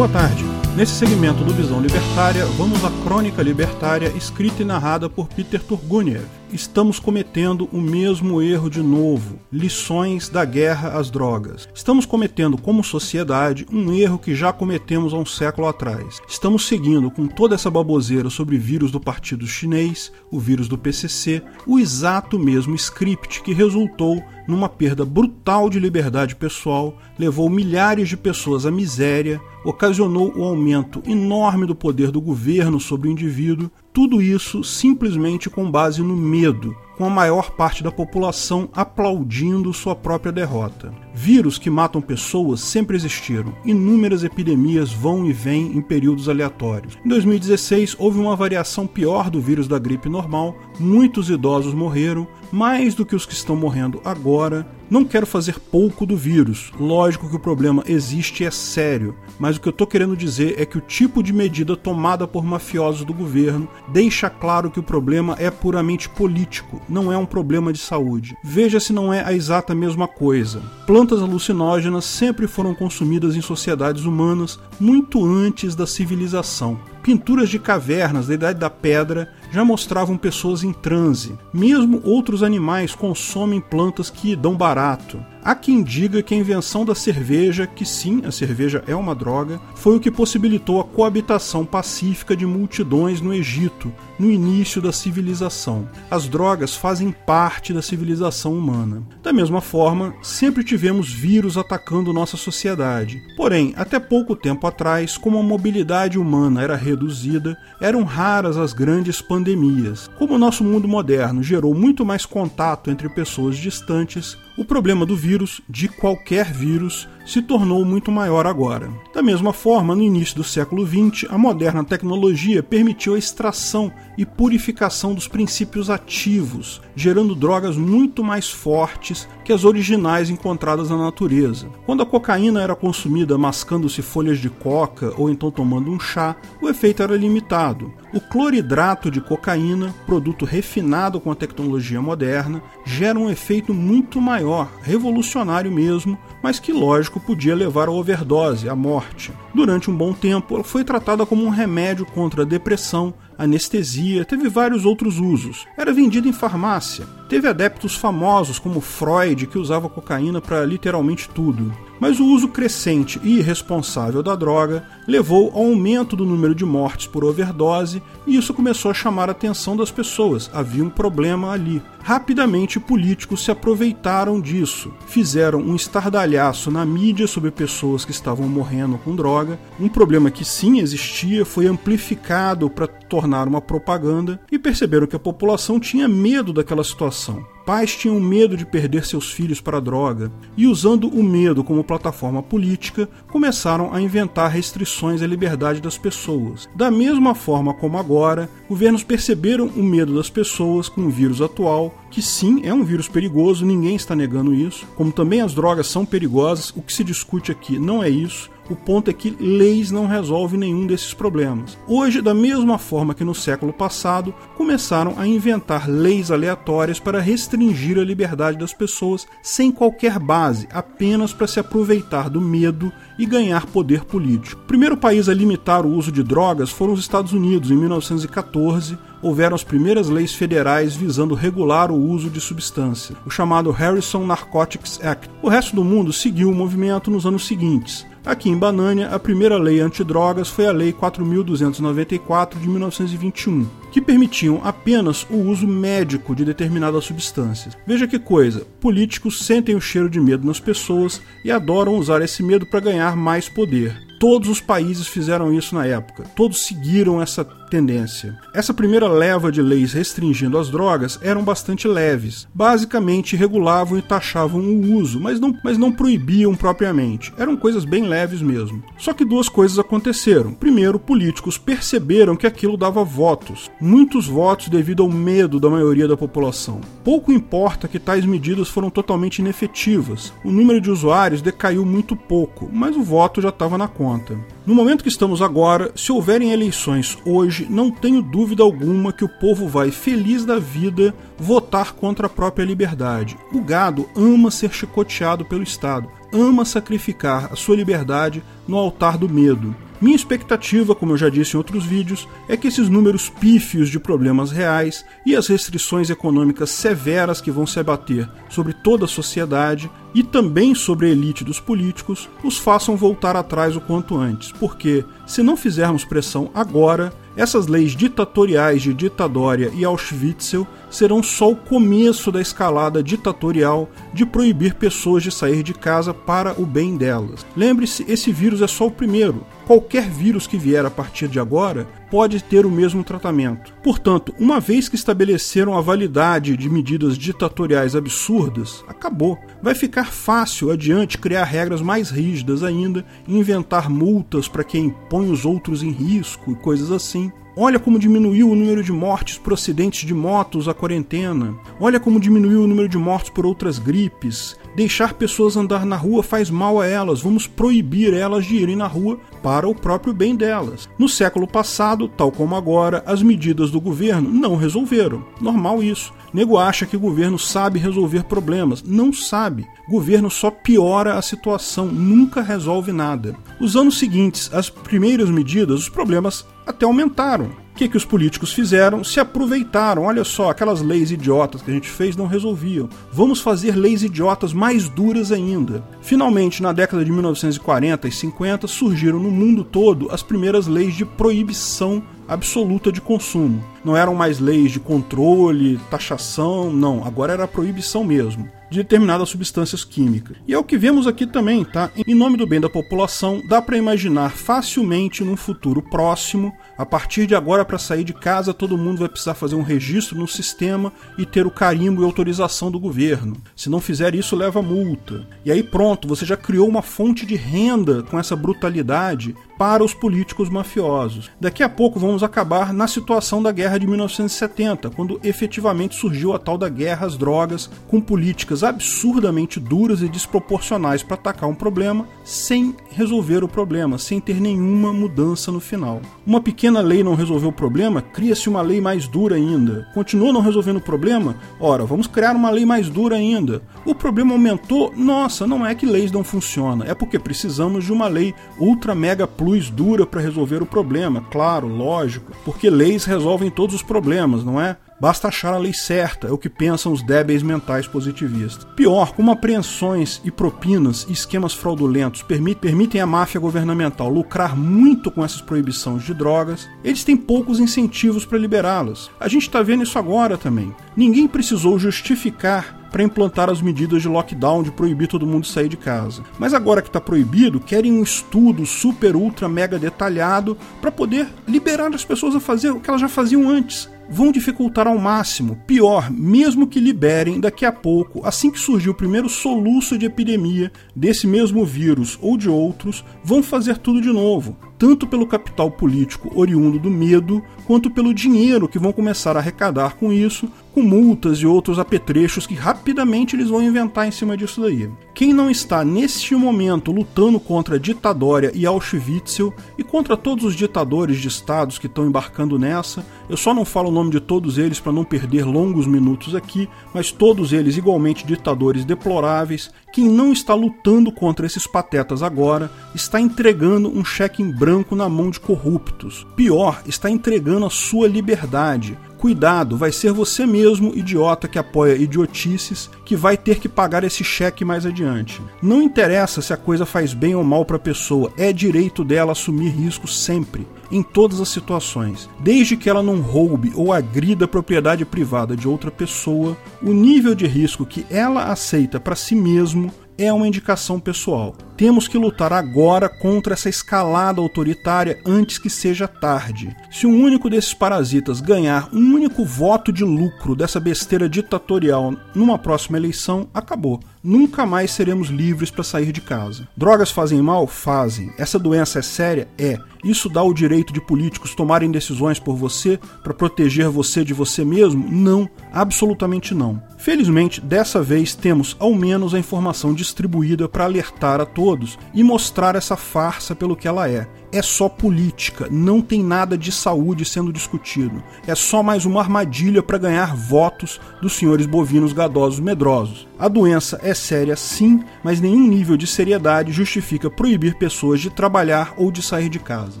Boa tarde. Nesse segmento do Visão Libertária, vamos à crônica libertária escrita e narrada por Peter Turguniev. Estamos cometendo o mesmo erro de novo. Lições da guerra às drogas. Estamos cometendo, como sociedade, um erro que já cometemos há um século atrás. Estamos seguindo com toda essa baboseira sobre vírus do Partido Chinês, o vírus do PCC, o exato mesmo script que resultou numa perda brutal de liberdade pessoal, levou milhares de pessoas à miséria, ocasionou o aumento enorme do poder do governo sobre o indivíduo, tudo isso simplesmente com base no medo, com a maior parte da população aplaudindo sua própria derrota. Vírus que matam pessoas sempre existiram. Inúmeras epidemias vão e vêm em períodos aleatórios. Em 2016, houve uma variação pior do vírus da gripe normal, muitos idosos morreram, mais do que os que estão morrendo agora. Não quero fazer pouco do vírus. Lógico que o problema existe e é sério, mas o que eu estou querendo dizer é que o tipo de medida tomada por mafiosos do governo deixa claro que o problema é puramente político, não é um problema de saúde. Veja se não é a exata mesma coisa. Plantas alucinógenas sempre foram consumidas em sociedades humanas muito antes da civilização. Pinturas de cavernas da Idade da Pedra já mostravam pessoas em transe. Mesmo outros animais consomem plantas que dão barato. Há quem diga que a invenção da cerveja, que sim, a cerveja é uma droga, foi o que possibilitou a coabitação pacífica de multidões no Egito, no início da civilização. As drogas fazem parte da civilização humana. Da mesma forma, sempre tivemos vírus atacando nossa sociedade. Porém, até pouco tempo atrás, como a mobilidade humana era reduzida, eram raras as grandes pandemias. Como o nosso mundo moderno gerou muito mais contato entre pessoas distantes, o problema do vírus, de qualquer vírus, se tornou muito maior agora. Da mesma forma, no início do século XX, a moderna tecnologia permitiu a extração e purificação dos princípios ativos, gerando drogas muito mais fortes que as originais encontradas na natureza. Quando a cocaína era consumida mascando-se folhas de coca ou então tomando um chá, o efeito era limitado. O cloridrato de cocaína, produto refinado com a tecnologia moderna, gera um efeito muito maior, revolucionário mesmo, mas que lógico podia levar à overdose, à morte. Durante um bom tempo, ela foi tratada como um remédio contra a depressão, anestesia, teve vários outros usos. Era vendida em farmácia. Teve adeptos famosos como Freud, que usava cocaína para literalmente tudo. Mas o uso crescente e irresponsável da droga levou ao aumento do número de mortes por overdose e isso começou a chamar a atenção das pessoas. Havia um problema ali. Rapidamente, políticos se aproveitaram disso, fizeram um estardalhaço na mídia sobre pessoas que estavam morrendo com droga. Um problema que sim existia foi amplificado para tornar uma propaganda e perceberam que a população tinha medo daquela situação. Pais tinham medo de perder seus filhos para a droga e, usando o medo como plataforma política, começaram a inventar restrições à liberdade das pessoas. Da mesma forma como agora, governos perceberam o medo das pessoas com o vírus atual, que sim é um vírus perigoso, ninguém está negando isso, como também as drogas são perigosas, o que se discute aqui não é isso. O ponto é que leis não resolvem nenhum desses problemas. Hoje, da mesma forma que no século passado, começaram a inventar leis aleatórias para restringir a liberdade das pessoas sem qualquer base, apenas para se aproveitar do medo e ganhar poder político. O primeiro país a limitar o uso de drogas foram os Estados Unidos, em 1914. Houveram as primeiras leis federais visando regular o uso de substâncias, o chamado Harrison Narcotics Act. O resto do mundo seguiu o movimento nos anos seguintes. Aqui em Banânia, a primeira lei antidrogas foi a Lei 4.294 de 1921, que permitiam apenas o uso médico de determinadas substâncias. Veja que coisa: políticos sentem o cheiro de medo nas pessoas e adoram usar esse medo para ganhar mais poder. Todos os países fizeram isso na época, todos seguiram essa tendência. Essa primeira leva de leis restringindo as drogas eram bastante leves. Basicamente regulavam e taxavam o uso, mas não, mas não proibiam propriamente. Eram coisas bem leves mesmo. Só que duas coisas aconteceram. Primeiro, políticos perceberam que aquilo dava votos, muitos votos devido ao medo da maioria da população. Pouco importa que tais medidas foram totalmente inefetivas. O número de usuários decaiu muito pouco, mas o voto já estava na conta. No momento que estamos agora, se houverem eleições hoje, não tenho dúvida alguma que o povo vai, feliz da vida, votar contra a própria liberdade. O gado ama ser chicoteado pelo Estado, ama sacrificar a sua liberdade no altar do medo. Minha expectativa, como eu já disse em outros vídeos, é que esses números pífios de problemas reais e as restrições econômicas severas que vão se abater sobre toda a sociedade e também sobre a elite dos políticos os façam voltar atrás o quanto antes, porque se não fizermos pressão agora, essas leis ditatoriais de Ditadória e Auschwitzel serão só o começo da escalada ditatorial de proibir pessoas de sair de casa para o bem delas. Lembre-se, esse vírus é só o primeiro. Qualquer vírus que vier a partir de agora pode ter o mesmo tratamento. Portanto, uma vez que estabeleceram a validade de medidas ditatoriais absurdas, acabou. Vai ficar fácil adiante criar regras mais rígidas ainda, inventar multas para quem põe os outros em risco e coisas assim. Olha como diminuiu o número de mortes por acidentes de motos a quarentena. Olha como diminuiu o número de mortes por outras gripes. Deixar pessoas andar na rua faz mal a elas. Vamos proibir elas de irem na rua para o próprio bem delas. No século passado, tal como agora, as medidas do governo não resolveram. Normal isso. Nego acha que o governo sabe resolver problemas. Não sabe. O governo só piora a situação, nunca resolve nada. Os anos seguintes, as primeiras medidas, os problemas até aumentaram. Que, que os políticos fizeram? Se aproveitaram. Olha só, aquelas leis idiotas que a gente fez não resolviam. Vamos fazer leis idiotas mais duras ainda. Finalmente, na década de 1940 e 50, surgiram no mundo todo as primeiras leis de proibição absoluta de consumo. Não eram mais leis de controle, taxação, não, agora era proibição mesmo de determinadas substâncias químicas. E é o que vemos aqui também, tá? Em nome do bem da população, dá para imaginar facilmente num futuro próximo, a partir de agora para sair de casa, todo mundo vai precisar fazer um registro no sistema e ter o carimbo e autorização do governo. Se não fizer isso, leva multa. E aí pronto, você já criou uma fonte de renda com essa brutalidade para os políticos mafiosos. Daqui a pouco vamos acabar na situação da guerra de 1970, quando efetivamente surgiu a tal da guerra às drogas, com políticas absurdamente duras e desproporcionais para atacar um problema sem resolver o problema, sem ter nenhuma mudança no final. Uma pequena lei não resolveu o problema, cria-se uma lei mais dura ainda. Continua não resolvendo o problema? Ora, vamos criar uma lei mais dura ainda. O problema aumentou? Nossa, não é que leis não funcionam, é porque precisamos de uma lei ultra mega plus dura para resolver o problema, claro, lógico, porque leis resolvem todos os problemas, não é? Basta achar a lei certa, é o que pensam os débeis mentais positivistas. Pior, como apreensões e propinas e esquemas fraudulentos permitem à máfia governamental lucrar muito com essas proibições de drogas, eles têm poucos incentivos para liberá-las. A gente está vendo isso agora também. Ninguém precisou justificar para implantar as medidas de lockdown, de proibir todo mundo sair de casa. Mas agora que está proibido, querem um estudo super, ultra, mega detalhado para poder liberar as pessoas a fazer o que elas já faziam antes vão dificultar ao máximo. Pior, mesmo que liberem daqui a pouco, assim que surgir o primeiro soluço de epidemia desse mesmo vírus ou de outros, vão fazer tudo de novo tanto pelo capital político oriundo do medo, quanto pelo dinheiro que vão começar a arrecadar com isso, com multas e outros apetrechos que rapidamente eles vão inventar em cima disso daí. Quem não está neste momento lutando contra a ditadória e Auschwitzel e contra todos os ditadores de estados que estão embarcando nessa, eu só não falo o nome de todos eles para não perder longos minutos aqui, mas todos eles igualmente ditadores deploráveis, quem não está lutando contra esses patetas agora está entregando um cheque em branco na mão de corruptos. Pior, está entregando a sua liberdade. Cuidado, vai ser você mesmo, idiota que apoia idiotices, que vai ter que pagar esse cheque mais adiante. Não interessa se a coisa faz bem ou mal para a pessoa, é direito dela assumir risco sempre, em todas as situações. Desde que ela não roube ou agrida a propriedade privada de outra pessoa, o nível de risco que ela aceita para si mesmo é uma indicação pessoal. Temos que lutar agora contra essa escalada autoritária antes que seja tarde. Se um único desses parasitas ganhar um único voto de lucro dessa besteira ditatorial numa próxima eleição, acabou. Nunca mais seremos livres para sair de casa. Drogas fazem mal? Fazem. Essa doença é séria? É. Isso dá o direito de políticos tomarem decisões por você para proteger você de você mesmo? Não, absolutamente não. Felizmente, dessa vez temos ao menos a informação distribuída para alertar a todos e mostrar essa farsa pelo que ela é. É só política, não tem nada de saúde sendo discutido. É só mais uma armadilha para ganhar votos dos senhores bovinos gadosos medrosos. A doença é séria sim, mas nenhum nível de seriedade justifica proibir pessoas de trabalhar ou de sair de casa.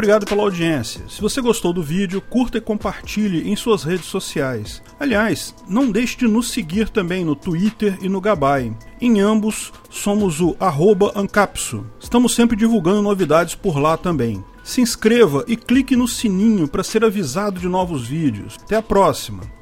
Obrigado pela audiência. Se você gostou do vídeo, curta e compartilhe em suas redes sociais. Aliás, não deixe de nos seguir também no Twitter e no Gabay. Em ambos, somos o Ancapso. Estamos sempre divulgando novidades por lá também. Se inscreva e clique no sininho para ser avisado de novos vídeos. Até a próxima!